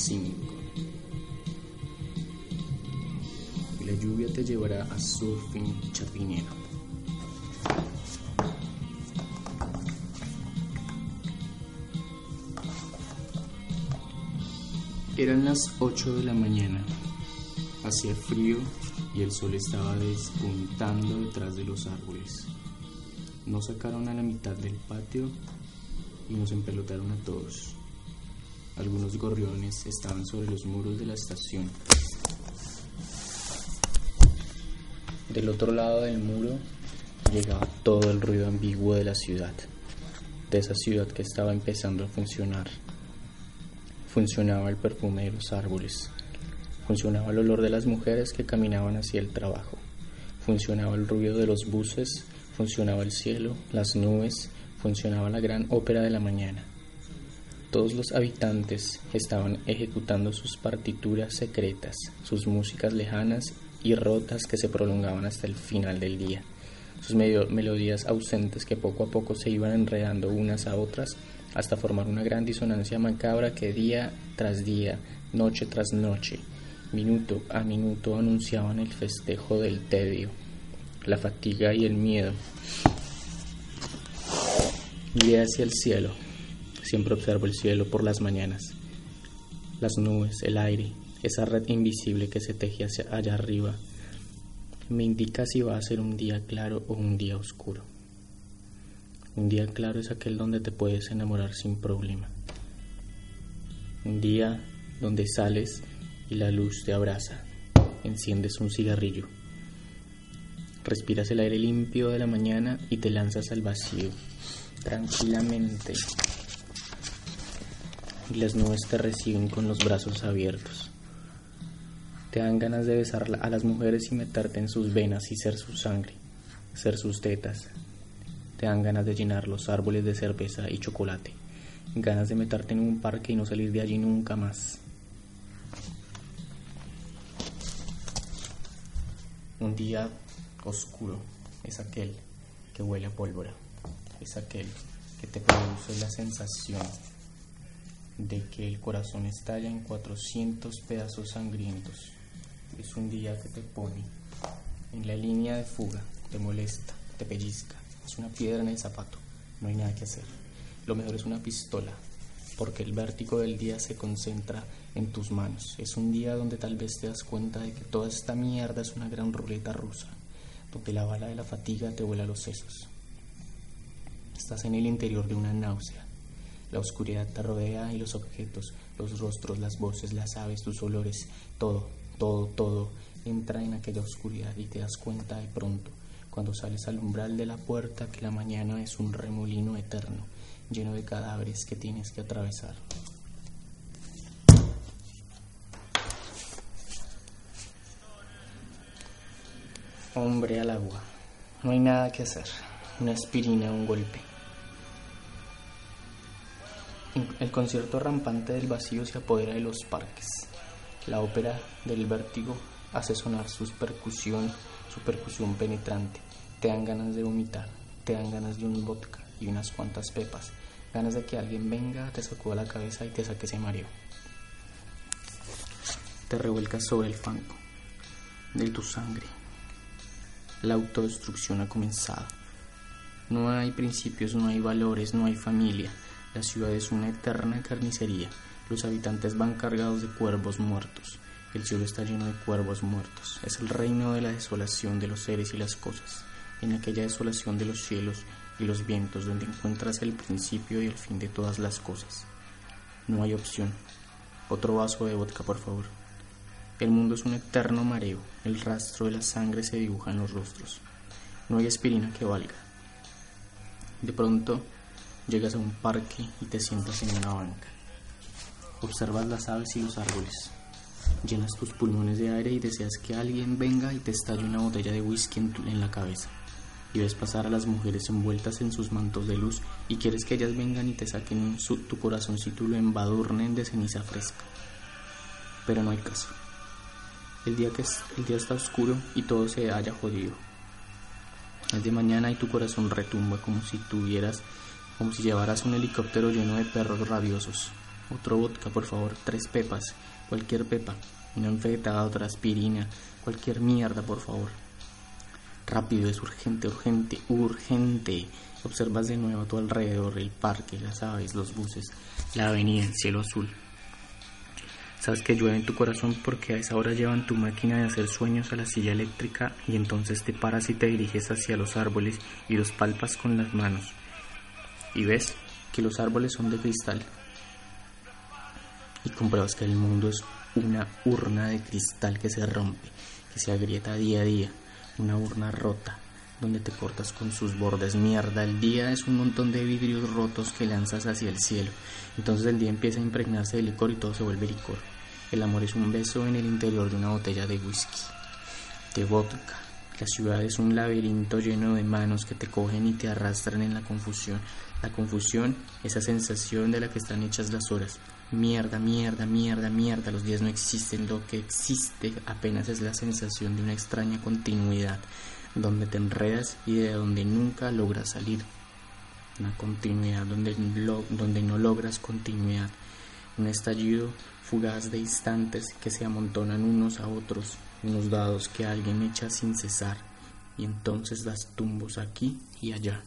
5. Y la lluvia te llevará a surfing chapinero. Eran las 8 de la mañana. Hacía frío y el sol estaba despuntando detrás de los árboles. Nos sacaron a la mitad del patio y nos empelotaron a todos. Algunos gorriones estaban sobre los muros de la estación. Del otro lado del muro llegaba todo el ruido ambiguo de la ciudad, de esa ciudad que estaba empezando a funcionar. Funcionaba el perfume de los árboles, funcionaba el olor de las mujeres que caminaban hacia el trabajo, funcionaba el ruido de los buses, funcionaba el cielo, las nubes, funcionaba la gran ópera de la mañana. Todos los habitantes estaban ejecutando sus partituras secretas, sus músicas lejanas y rotas que se prolongaban hasta el final del día, sus melodías ausentes que poco a poco se iban enredando unas a otras hasta formar una gran disonancia macabra que día tras día, noche tras noche, minuto a minuto anunciaban el festejo del tedio, la fatiga y el miedo. Miré hacia el cielo, siempre observo el cielo por las mañanas, las nubes, el aire, esa red invisible que se teje allá arriba, me indica si va a ser un día claro o un día oscuro. Un día claro es aquel donde te puedes enamorar sin problema. Un día donde sales y la luz te abraza. Enciendes un cigarrillo. Respiras el aire limpio de la mañana y te lanzas al vacío, tranquilamente. Y las nubes te reciben con los brazos abiertos. Te dan ganas de besar a las mujeres y meterte en sus venas y ser su sangre, ser sus tetas, te dan ganas de llenar los árboles de cerveza y chocolate, ganas de meterte en un parque y no salir de allí nunca más. Un día oscuro es aquel que huele a pólvora, es aquel que te produce la sensación de que el corazón estalla en 400 pedazos sangrientos. Es un día que te pone en la línea de fuga, te molesta, te pellizca, es una piedra en el zapato, no hay nada que hacer. Lo mejor es una pistola, porque el vértigo del día se concentra en tus manos. Es un día donde tal vez te das cuenta de que toda esta mierda es una gran ruleta rusa, donde la bala de la fatiga te vuela los sesos. Estás en el interior de una náusea. La oscuridad te rodea y los objetos, los rostros, las voces, las aves, tus olores, todo, todo, todo entra en aquella oscuridad y te das cuenta de pronto cuando sales al umbral de la puerta que la mañana es un remolino eterno, lleno de cadáveres que tienes que atravesar. Hombre al agua. No hay nada que hacer. Una aspirina, un golpe. El concierto rampante del vacío se apodera de los parques. La ópera del vértigo hace sonar sus percusión su percusión penetrante. Te dan ganas de vomitar, te dan ganas de un vodka y unas cuantas pepas, ganas de que alguien venga, te sacuda la cabeza y te saque ese mareo. Te revuelcas sobre el fango de tu sangre. La autodestrucción ha comenzado. No hay principios, no hay valores, no hay familia. La ciudad es una eterna carnicería. Los habitantes van cargados de cuervos muertos. El cielo está lleno de cuervos muertos. Es el reino de la desolación de los seres y las cosas. En aquella desolación de los cielos y los vientos donde encuentras el principio y el fin de todas las cosas. No hay opción. Otro vaso de vodka, por favor. El mundo es un eterno mareo. El rastro de la sangre se dibuja en los rostros. No hay aspirina que valga. De pronto llegas a un parque y te sientas en una banca. Observas las aves y los árboles. Llenas tus pulmones de aire y deseas que alguien venga y te estalle una botella de whisky en, la cabeza. Y ves pasar a las mujeres envueltas en sus mantos de luz y quieres que ellas vengan y te saquen su, tu corazoncito y lo embadurnen de ceniza fresca. Pero no hay caso. El día, que el día está oscuro y todo se haya jodido. Es de mañana y tu corazón retumba como si tuvieras, como si llevaras un helicóptero lleno de perros rabiosos otro vodka, por favor, tres pepas, cualquier pepa, una enfetada, otra aspirina, cualquier mierda, por favor. Rápido, es urgente, urgente, urgente. Observas de nuevo a tu alrededor el parque, las aves, los buses, la avenida, el cielo azul. Sabes que llueve en tu corazón porque a esa hora llevan tu máquina de hacer sueños a la silla eléctrica y entonces te paras y te diriges hacia los árboles y los palpas con las manos. Y ves que los árboles son de cristal. Y compruebas que el mundo es una urna de cristal que se rompe, que se agrieta día a día, una urna rota, donde te cortas con sus bordes. Mierda, el día es un montón de vidrios rotos que lanzas hacia el cielo. Entonces el día empieza a impregnarse de licor y todo se vuelve licor. El amor es un beso en el interior de una botella de whisky, de vodka. La ciudad es un laberinto lleno de manos que te cogen y te arrastran en la confusión. La confusión, esa sensación de la que están hechas las horas. Mierda, mierda, mierda, mierda. Los días no existen. Lo que existe apenas es la sensación de una extraña continuidad donde te enredas y de donde nunca logras salir. Una continuidad donde, donde no logras continuidad. Un estallido fugaz de instantes que se amontonan unos a otros, unos dados que alguien echa sin cesar, y entonces das tumbos aquí y allá.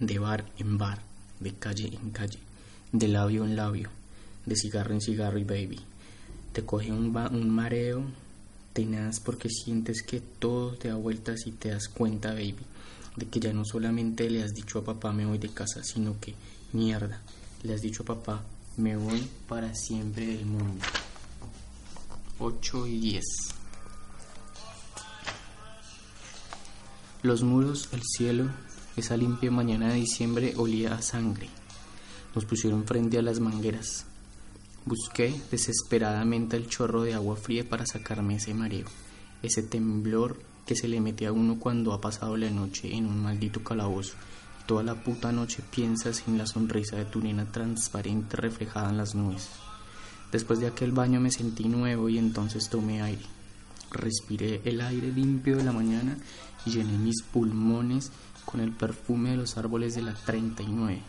De bar en bar, de calle en calle, de labio en labio, de cigarro en cigarro y baby. Te coge un, un mareo tenaz porque sientes que todo te da vueltas y te das cuenta, baby, de que ya no solamente le has dicho a papá me voy de casa, sino que, mierda, le has dicho a papá me voy para siempre del mundo. 8 y 10. Los muros, el cielo, esa limpia mañana de diciembre olía a sangre. Nos pusieron frente a las mangueras. Busqué desesperadamente el chorro de agua fría para sacarme ese mareo, ese temblor que se le mete a uno cuando ha pasado la noche en un maldito calabozo. Toda la puta noche piensas en la sonrisa de tu transparente reflejada en las nubes. Después de aquel baño me sentí nuevo y entonces tomé aire. Respiré el aire limpio de la mañana y llené mis pulmones con el perfume de los árboles de la 39.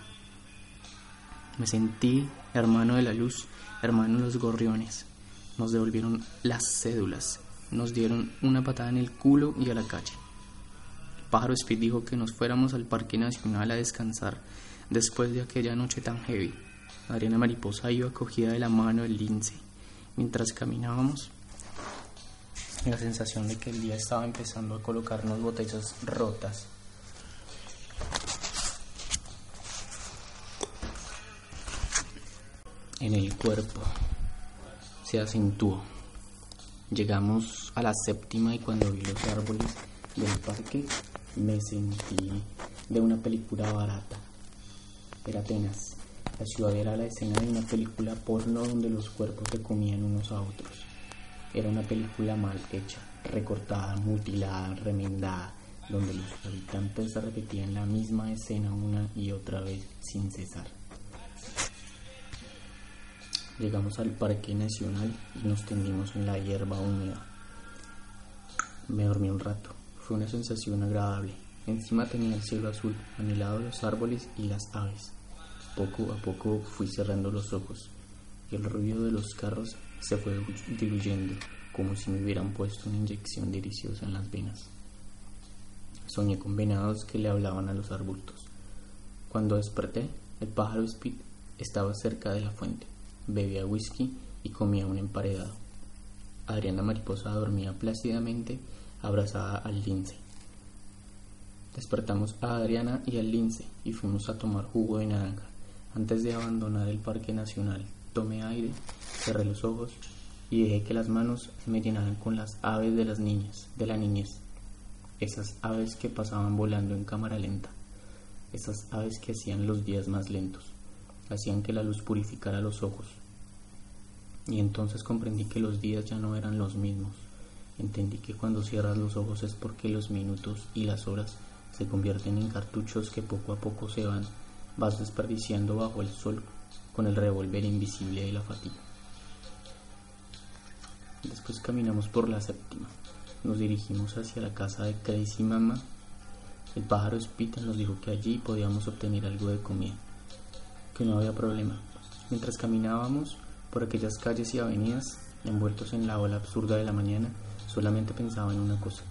Me sentí hermano de la luz hermano los gorriones. Nos devolvieron las cédulas, nos dieron una patada en el culo y a la calle. Pájaro Speed dijo que nos fuéramos al Parque Nacional a descansar después de aquella noche tan heavy. Adriana Mariposa iba cogida de la mano del lince. Mientras caminábamos, la sensación de que el día estaba empezando a colocarnos botellas rotas en el cuerpo se acentuó. Llegamos a la séptima y cuando vi los árboles del parque me sentí de una película barata. Era Atenas. La ciudad era la escena de una película porno donde los cuerpos se comían unos a otros. Era una película mal hecha, recortada, mutilada, remendada, donde los habitantes repetían la misma escena una y otra vez sin cesar. Llegamos al Parque Nacional y nos tendimos en la hierba húmeda. Me dormí un rato. Fue una sensación agradable. Encima tenía el cielo azul, a los árboles y las aves. Poco a poco fui cerrando los ojos y el ruido de los carros se fue diluyendo como si me hubieran puesto una inyección deliciosa en las venas. Soñé con venados que le hablaban a los arbustos. Cuando desperté, el pájaro Speed estaba cerca de la fuente bebía whisky y comía un emparedado. Adriana Mariposa dormía plácidamente abrazada al lince. Despertamos a Adriana y al lince y fuimos a tomar jugo de naranja. Antes de abandonar el Parque Nacional, tomé aire, cerré los ojos y dejé que las manos me llenaran con las aves de las niñas, de la niñez. Esas aves que pasaban volando en cámara lenta. Esas aves que hacían los días más lentos hacían que la luz purificara los ojos. Y entonces comprendí que los días ya no eran los mismos. Entendí que cuando cierras los ojos es porque los minutos y las horas se convierten en cartuchos que poco a poco se van, vas desperdiciando bajo el sol con el revólver invisible de la fatiga. Después caminamos por la séptima. Nos dirigimos hacia la casa de Crazy Mama. El pájaro Spita nos dijo que allí podíamos obtener algo de comida. Que no había problema. Mientras caminábamos por aquellas calles y avenidas, envueltos en la ola absurda de la mañana, solamente pensaba en una cosa.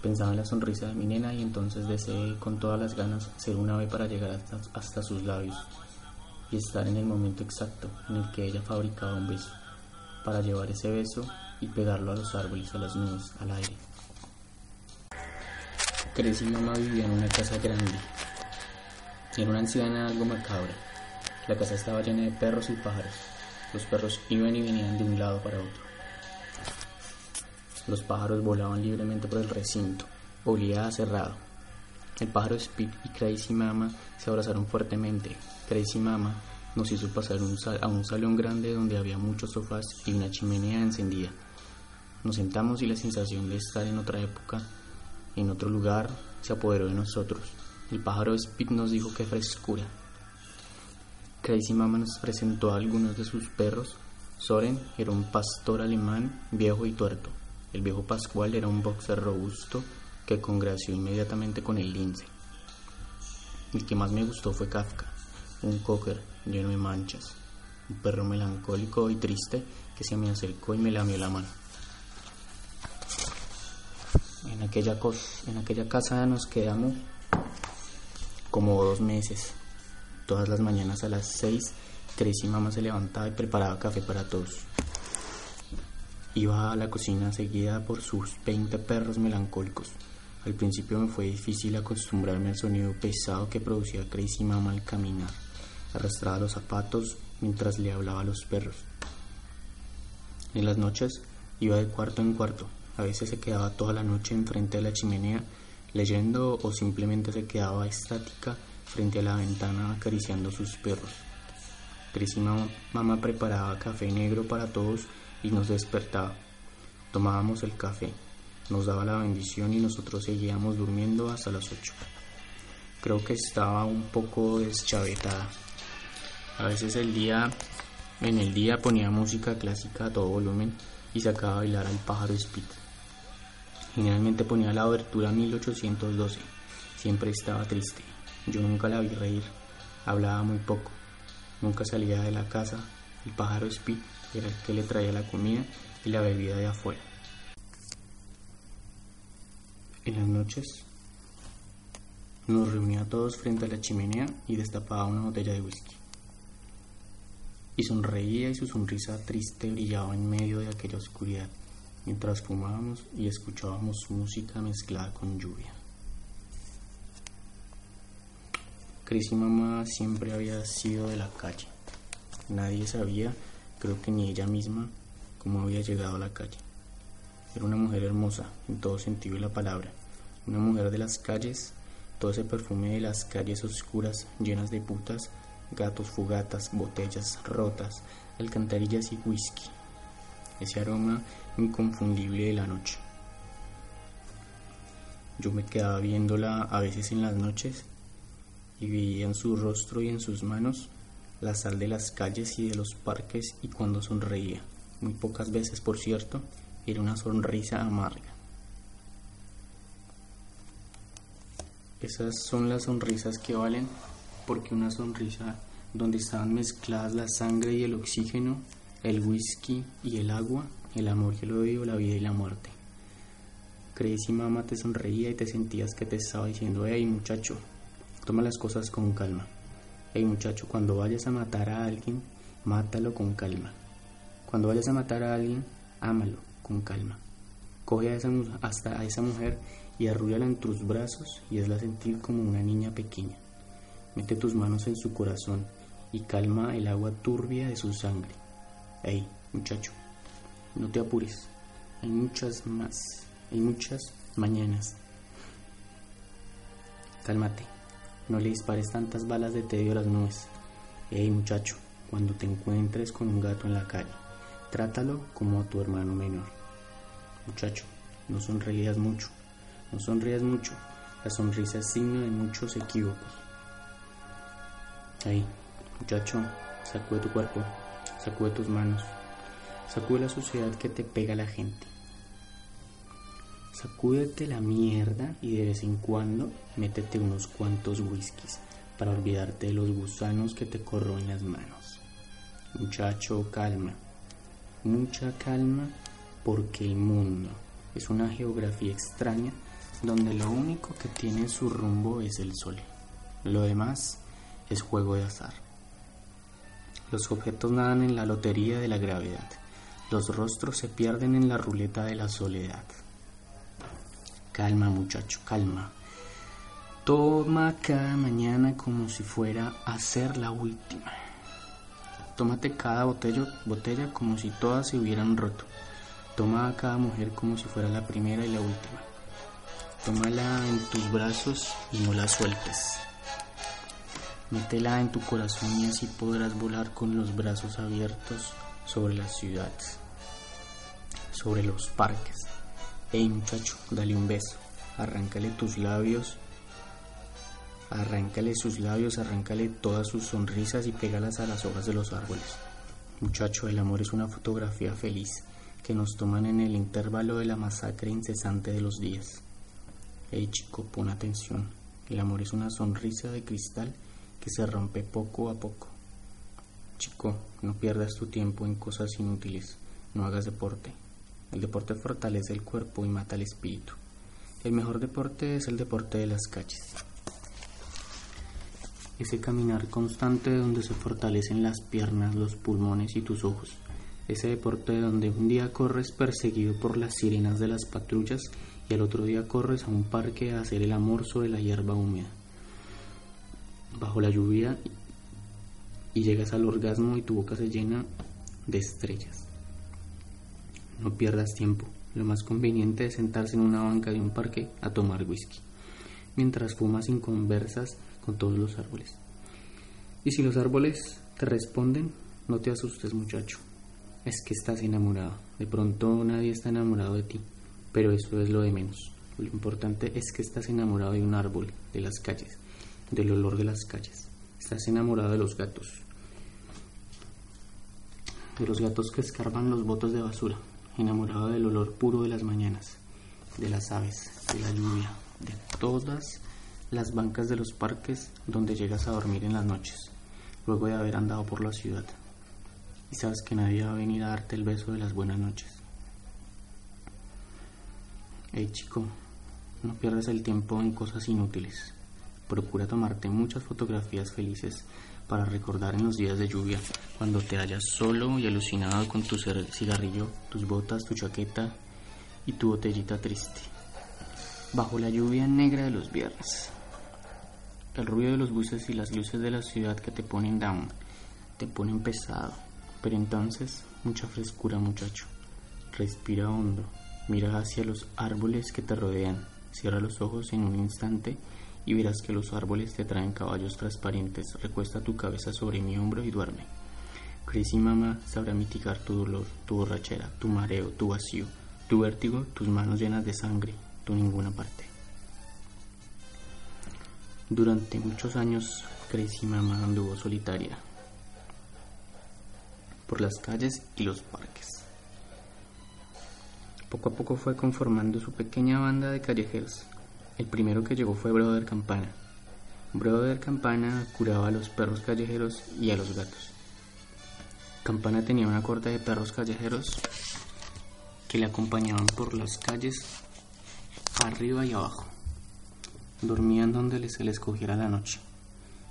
Pensaba en la sonrisa de mi nena y entonces deseé con todas las ganas ser un ave para llegar hasta, hasta sus labios y estar en el momento exacto en el que ella fabricaba un beso, para llevar ese beso y pegarlo a los árboles, a las nubes, al aire. Crecí y mamá vivía en una casa grande. Era una anciana algo macabra. La casa estaba llena de perros y pájaros. Los perros iban y venían de un lado para otro. Los pájaros volaban libremente por el recinto. Olía a cerrado. El pájaro Speed y Crazy Mama se abrazaron fuertemente. Crazy Mama nos hizo pasar a un salón grande donde había muchos sofás y una chimenea encendida. Nos sentamos y la sensación de estar en otra época, en otro lugar, se apoderó de nosotros. El pájaro Speed nos dijo que frescura. Crazy Mama nos presentó a algunos de sus perros. Soren era un pastor alemán viejo y tuerto. El viejo Pascual era un boxer robusto que congració inmediatamente con el lince. El que más me gustó fue Kafka, un cocker lleno de manchas, un perro melancólico y triste que se me acercó y me lamió la mano. En aquella, en aquella casa nos quedamos como dos meses. Todas las mañanas a las seis, Crazy Mamá se levantaba y preparaba café para todos. Iba a la cocina seguida por sus 20 perros melancólicos. Al principio me fue difícil acostumbrarme al sonido pesado que producía Crazy Mama al caminar. Arrastraba los zapatos mientras le hablaba a los perros. En las noches iba de cuarto en cuarto. A veces se quedaba toda la noche enfrente de la chimenea leyendo o simplemente se quedaba estática frente a la ventana acariciando sus perros. Crazy mamá preparaba café negro para todos y nos despertaba. Tomábamos el café, nos daba la bendición y nosotros seguíamos durmiendo hasta las 8. Creo que estaba un poco deschavetada. A veces el día, en el día ponía música clásica a todo volumen y sacaba a bailar al pájaro Speed. Generalmente ponía la abertura 1812. Siempre estaba triste. Yo nunca la vi reír. Hablaba muy poco. Nunca salía de la casa. El pájaro Speed era el que le traía la comida y la bebida de afuera. En las noches nos reunía a todos frente a la chimenea y destapaba una botella de whisky. Y sonreía y su sonrisa triste brillaba en medio de aquella oscuridad mientras fumábamos y escuchábamos música mezclada con lluvia. Cris y mamá siempre había sido de la calle. Nadie sabía, creo que ni ella misma, cómo había llegado a la calle. Era una mujer hermosa, en todo sentido de la palabra. Una mujer de las calles, todo ese perfume de las calles oscuras, llenas de putas, gatos, fugatas, botellas rotas, alcantarillas y whisky. Ese aroma inconfundible de la noche. Yo me quedaba viéndola a veces en las noches y veía en su rostro y en sus manos la sal de las calles y de los parques y cuando sonreía, muy pocas veces por cierto, era una sonrisa amarga. Esas son las sonrisas que valen porque una sonrisa donde estaban mezcladas la sangre y el oxígeno, el whisky y el agua, el amor y el odio, la vida y la muerte. Si mamá te sonreía y te sentías que te estaba diciendo, hey muchacho, toma las cosas con calma. Hey muchacho, cuando vayas a matar a alguien, mátalo con calma. Cuando vayas a matar a alguien, ámalo con calma. Coge a esa, hasta a esa mujer y arrúllala en tus brazos y hazla sentir como una niña pequeña. Mete tus manos en su corazón y calma el agua turbia de su sangre. Hey, muchacho, no te apures. Hay muchas más. Hay muchas mañanas. Cálmate. No le dispares tantas balas de tedio a las nubes. Hey muchacho, cuando te encuentres con un gato en la calle, trátalo como a tu hermano menor. Muchacho, no sonrías mucho. No sonrías mucho. La sonrisa es signo de muchos equívocos. Ahí, muchacho, sacude tu cuerpo, sacude tus manos, Sacude la suciedad que te pega la gente. Sacúdete la mierda y de vez en cuando métete unos cuantos whiskies para olvidarte de los gusanos que te corroen las manos. Muchacho, calma, mucha calma porque el mundo es una geografía extraña donde lo único que tiene su rumbo es el sol. Lo demás es juego de azar. Los objetos nadan en la lotería de la gravedad. Los rostros se pierden en la ruleta de la soledad. Calma muchacho, calma. Toma cada mañana como si fuera a ser la última. Tómate cada botella, botella como si todas se hubieran roto. Toma a cada mujer como si fuera la primera y la última. Tómala en tus brazos y no la sueltes. Métela en tu corazón y así podrás volar con los brazos abiertos sobre las ciudades, sobre los parques. Ey muchacho, dale un beso, arráncale tus labios, arráncale sus labios, arráncale todas sus sonrisas y pégalas a las hojas de los árboles. Muchacho, el amor es una fotografía feliz que nos toman en el intervalo de la masacre incesante de los días. Hey chico, pon atención. El amor es una sonrisa de cristal que se rompe poco a poco. Chico, no pierdas tu tiempo en cosas inútiles. No hagas deporte. El deporte fortalece el cuerpo y mata el espíritu. El mejor deporte es el deporte de las calles. Ese caminar constante donde se fortalecen las piernas, los pulmones y tus ojos ese deporte donde un día corres perseguido por las sirenas de las patrullas y al otro día corres a un parque a hacer el amor sobre la hierba húmeda, bajo la lluvia y llegas al orgasmo y tu boca se llena de estrellas. No pierdas tiempo, lo más conveniente es sentarse en una banca de un parque a tomar whisky, mientras fumas sin conversas con todos los árboles. Y si los árboles te responden, no te asustes muchacho, es que estás enamorado. De pronto nadie está enamorado de ti, pero eso es lo de menos. Lo importante es que estás enamorado de un árbol, de las calles, del olor de las calles. Estás enamorado de los gatos, de los gatos que escarban los botos de basura, enamorado del olor puro de las mañanas, de las aves, de la lluvia, de todas las bancas de los parques donde llegas a dormir en las noches, luego de haber andado por la ciudad y sabes que nadie va a venir a darte el beso de las buenas noches. Hey chico, no pierdas el tiempo en cosas inútiles. Procura tomarte muchas fotografías felices para recordar en los días de lluvia, cuando te hallas solo y alucinado con tu cigarrillo, tus botas, tu chaqueta y tu botellita triste. Bajo la lluvia negra de los viernes. El ruido de los buses y las luces de la ciudad que te ponen down, te ponen pesado pero entonces, mucha frescura muchacho. Respira hondo, mira hacia los árboles que te rodean, cierra los ojos en un instante y verás que los árboles te traen caballos transparentes. Recuesta tu cabeza sobre mi hombro y duerme. Crazy Mama sabrá mitigar tu dolor, tu borrachera, tu mareo, tu vacío, tu vértigo, tus manos llenas de sangre, tu ninguna parte. Durante muchos años, Crazy Mama anduvo solitaria, por las calles y los parques. Poco a poco fue conformando su pequeña banda de callejeros. El primero que llegó fue Brother Campana. Brother Campana curaba a los perros callejeros y a los gatos. Campana tenía una corte de perros callejeros que le acompañaban por las calles arriba y abajo. Dormían donde se les cogiera la noche.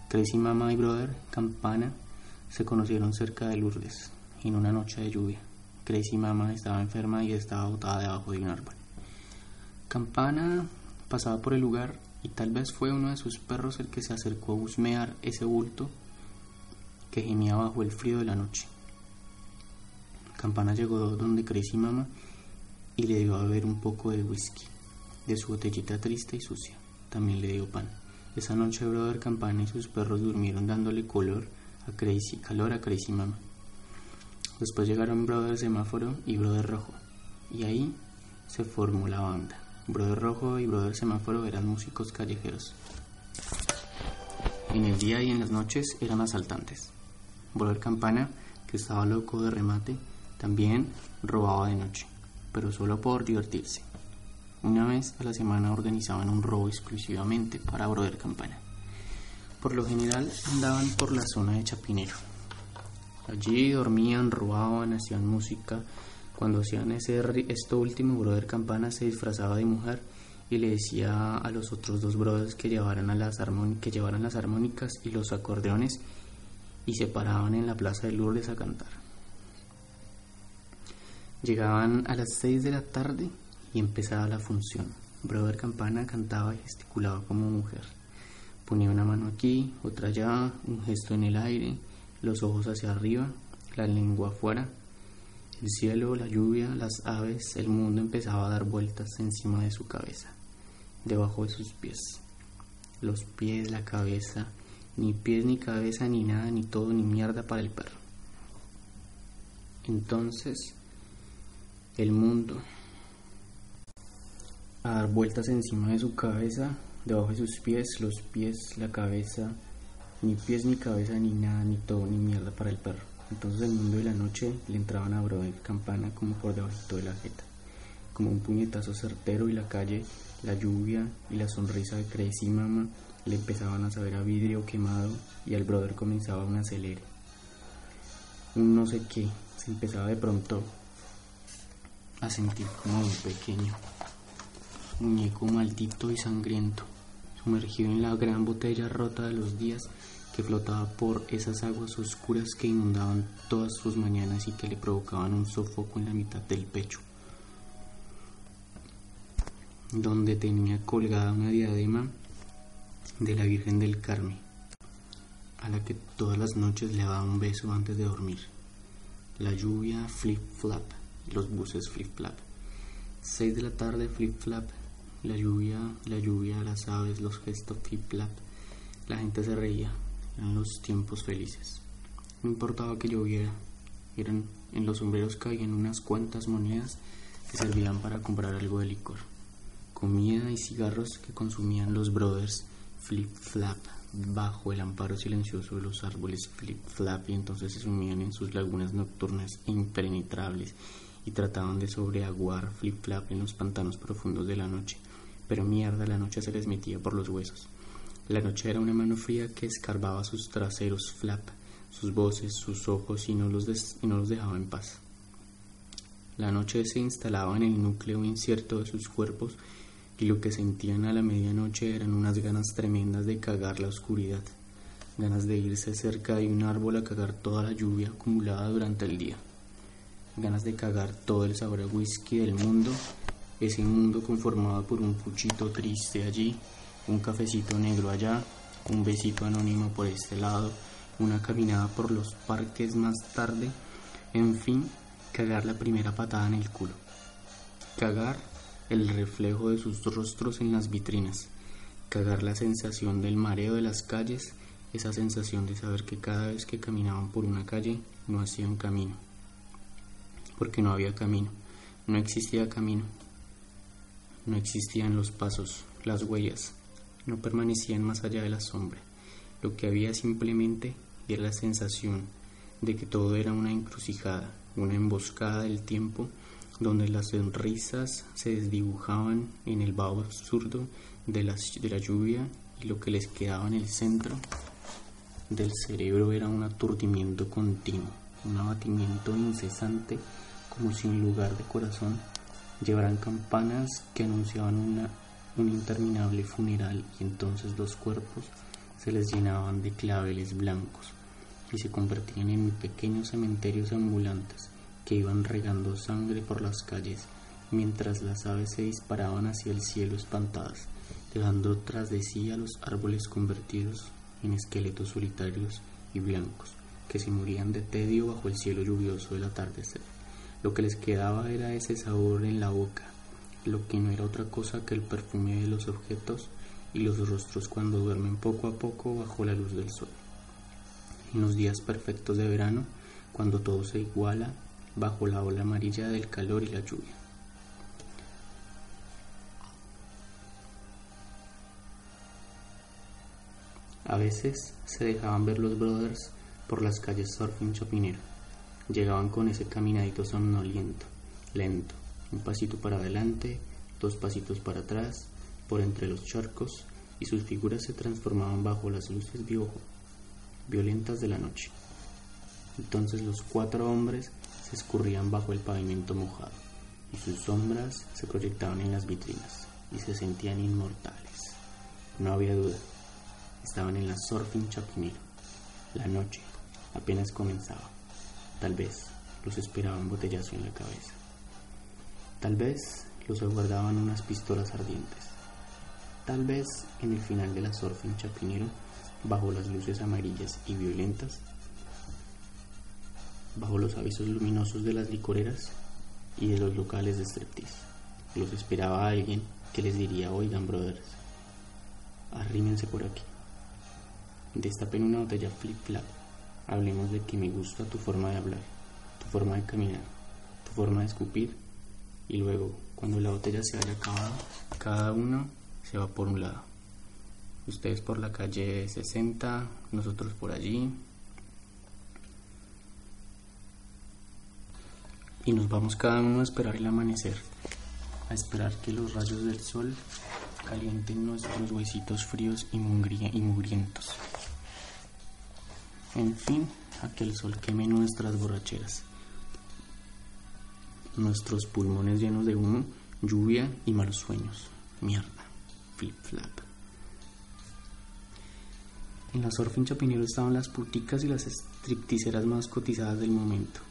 Crazy Mama y Brother Campana se conocieron cerca de Lourdes, en una noche de lluvia. Crazy Mama estaba enferma y estaba botada debajo de un árbol. Campana pasaba por el lugar y tal vez fue uno de sus perros el que se acercó a husmear ese bulto que gemía bajo el frío de la noche. Campana llegó donde Crazy Mama y le dio a beber un poco de whisky, de su botellita triste y sucia. También le dio pan. Esa noche Brother Campana y sus perros durmieron dándole color a Crazy, calor a Crazy Mama. Después llegaron Brother Semáforo y Brother Rojo, y ahí se formó la banda. Brother Rojo y Brother Semáforo eran músicos callejeros. En el día y en las noches eran asaltantes. Brother Campana, que estaba loco de remate, también robaba de noche, pero solo por divertirse. Una vez a la semana organizaban un robo exclusivamente para Brother Campana Por lo general andaban por la zona de Chapinero. Allí dormían, robaban, hacían música. Cuando hacían ese, esto último, Brother Campana se disfrazaba de mujer y le decía a los otros dos brothers que llevaran, a las, que llevaran las armónicas y los acordeones y se paraban en la plaza de Lourdes a cantar. Llegaban a las 6 de la tarde y empezaba la función. Brother Campana cantaba y gesticulaba como mujer. Ponía una mano aquí, otra allá, un gesto en el aire, los ojos hacia arriba, la lengua afuera. El cielo, la lluvia, las aves, el mundo empezaba a dar vueltas encima de su cabeza, debajo de sus pies. Los pies, la cabeza, ni pies ni cabeza ni nada, ni todo, ni mierda para el perro. Entonces, el mundo a dar vueltas encima de su cabeza, debajo de sus pies, los pies, la cabeza, ni pies ni cabeza ni nada, ni todo, ni mierda para el perro. Entonces el mundo de la noche le entraban a de campana como por debajo de la jeta, como un puñetazo certero y la calle, la lluvia y la sonrisa de Crazy Mama le empezaban a saber a vidrio quemado y al brother comenzaba un acelere. Un no sé qué, se empezaba de pronto a sentir como un pequeño muñeco maldito y sangriento, sumergido en la gran botella rota de los días que flotaba por esas aguas oscuras que inundaban todas sus mañanas y que le provocaban un sofoco en la mitad del pecho, donde tenía colgada una diadema de la Virgen del Carmen, a la que todas las noches le daba un beso antes de dormir. La lluvia flip flap, los buses flip flap. Seis de la tarde flip flap, la lluvia, la lluvia, las aves, los gestos flip flap. La gente se reía, eran los tiempos felices. No importaba que lloviera, eran en los sombreros caían unas cuantas monedas que servían para comprar algo de licor, comida y cigarros que consumían los brothers flip flap bajo el amparo silencioso de los árboles flip flap y entonces se sumían en sus lagunas nocturnas impenetrables y trataban de sobreaguar flip flap en los pantanos profundos de la noche. Pero mierda, la noche se les metía por los huesos. La noche era una mano fría que escarbaba sus traseros flap, sus voces, sus ojos y no los, dejaba en paz. La noche se instalaba en el núcleo incierto de sus cuerpos y lo que sentían a la medianoche eran unas ganas tremendas de cagar la oscuridad, ganas de irse cerca de un árbol a cagar toda la lluvia acumulada durante el día, ganas de cagar todo el sabor a whisky del mundo, ese mundo conformado por un puchito triste allí, un cafecito negro allá, un besito anónimo por este lado, una caminada por los parques más tarde, en fin, cagar la primera patada en el culo. Cagar el reflejo de sus rostros en las vitrinas, cagar la sensación del mareo de las calles, esa sensación de saber que cada vez que caminaban por una calle no hacían camino, porque no había camino, no existía camino, no existían los pasos, las huellas, no permanecían más allá de la sombra, lo que había simplemente era la sensación de que todo era una encrucijada, una emboscada del tiempo donde las sonrisas se desdibujaban en el vaho absurdo de la, de la lluvia y lo que les quedaba en el centro del cerebro era un aturdimiento continuo, un abatimiento incesante como si en lugar de corazón llevaran campanas que anunciaban una, un interminable funeral y entonces los cuerpos se les llenaban de claveles blancos y se convertían en pequeños cementerios ambulantes que iban regando sangre por las calles, mientras las aves se disparaban hacia el cielo espantadas, dejando tras de sí a los árboles convertidos en esqueletos solitarios y blancos, que se morían de tedio bajo el cielo lluvioso del atardecer. Lo que les quedaba era ese sabor en la boca, lo que no era otra cosa que el perfume de los objetos y los rostros cuando duermen poco a poco bajo la luz del sol. En los días perfectos de verano, cuando todo se iguala bajo la ola amarilla del calor y la lluvia. A veces se dejaban ver los brothers por las calles surfing chopinero. Llegaban con ese caminadito somnoliento, lento, un pasito para adelante, dos pasitos para atrás, por entre los charcos, y sus figuras se transformaban bajo las luces violentas de la noche. Entonces los cuatro hombres se escurrían bajo el pavimento mojado y sus sombras se proyectaban en las vitrinas y se sentían inmortales. No había duda, estaban en la Surfing Chapinero. La noche apenas comenzaba. Tal vez los esperaba un botellazo en la cabeza. Tal vez los aguardaban unas pistolas ardientes. Tal vez en el final de la Surfing Chapinero, bajo las luces amarillas y violentas, bajo los avisos luminosos de las licoreras y de los locales de striptease. Los esperaba alguien que les diría, oigan brothers, arrímense por aquí. Destapen una botella flip flap. Hablemos de que me gusta tu forma de hablar, tu forma de caminar, tu forma de escupir. Y luego, cuando la botella se haya acabado, cada uno se va por un lado. Ustedes por la calle 60, nosotros por allí, y nos vamos cada uno a esperar el amanecer, a esperar que los rayos del sol calienten nuestros huesitos fríos y, mugrientos. En fin, a que el sol queme nuestras borracheras, nuestros pulmones llenos de humo, lluvia y malos sueños. Mierda, flip flap. En la Surfing Chapinero estaban las puticas y las stripticeras más cotizadas del momento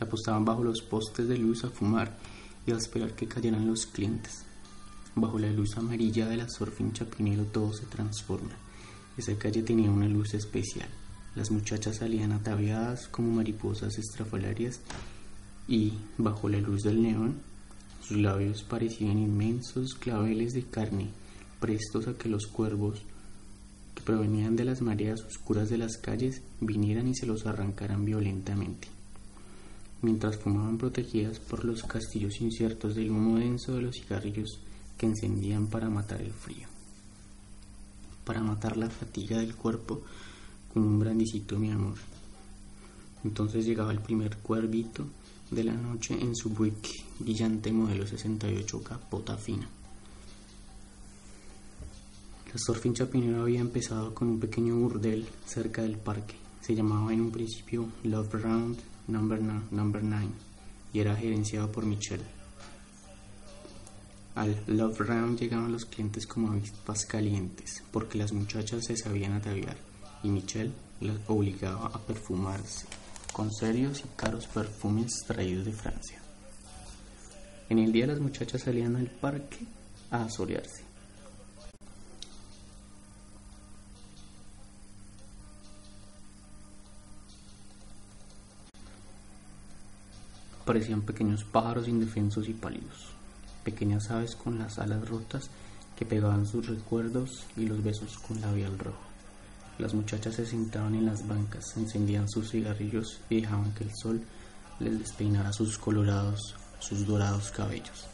se apostaban bajo los postes de luz a fumar y a esperar que cayeran los clientes. Bajo la luz amarilla de la Surfing Chapinero todo se transforma. Esa calle tenía una luz especial. Las muchachas salían ataviadas como mariposas estrafalarias y, bajo la luz del neón, sus labios parecían inmensos claveles de carne, prestos a que los cuervos que provenían de las mareas oscuras de las calles vinieran y se los arrancaran violentamente mientras fumaban protegidas por los castillos inciertos del humo denso de los cigarrillos que encendían para matar el frío, para matar la fatiga del cuerpo con un brandicito mi amor. Entonces llegaba el primer cuervito de la noche en su Buick brillante modelo 68 capota fina. La surfing chapinero había empezado con un pequeño burdel cerca del parque. Se llamaba en un principio Love Round Number, number 9 y era gerenciado por Michelle. Al Love Round llegaban los clientes como avispas calientes porque las muchachas se sabían ataviar y Michelle las obligaba a perfumarse con serios y caros perfumes traídos de Francia. En el día las muchachas salían al parque a asolearse parecían pequeños pájaros indefensos y pálidos, pequeñas aves con las alas rotas que pegaban sus recuerdos y los besos con labial rojo. Las muchachas se sentaban en las bancas, encendían sus cigarrillos y dejaban que el sol les despeinara sus colorados, sus dorados cabellos.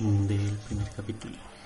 Del primer capítulo.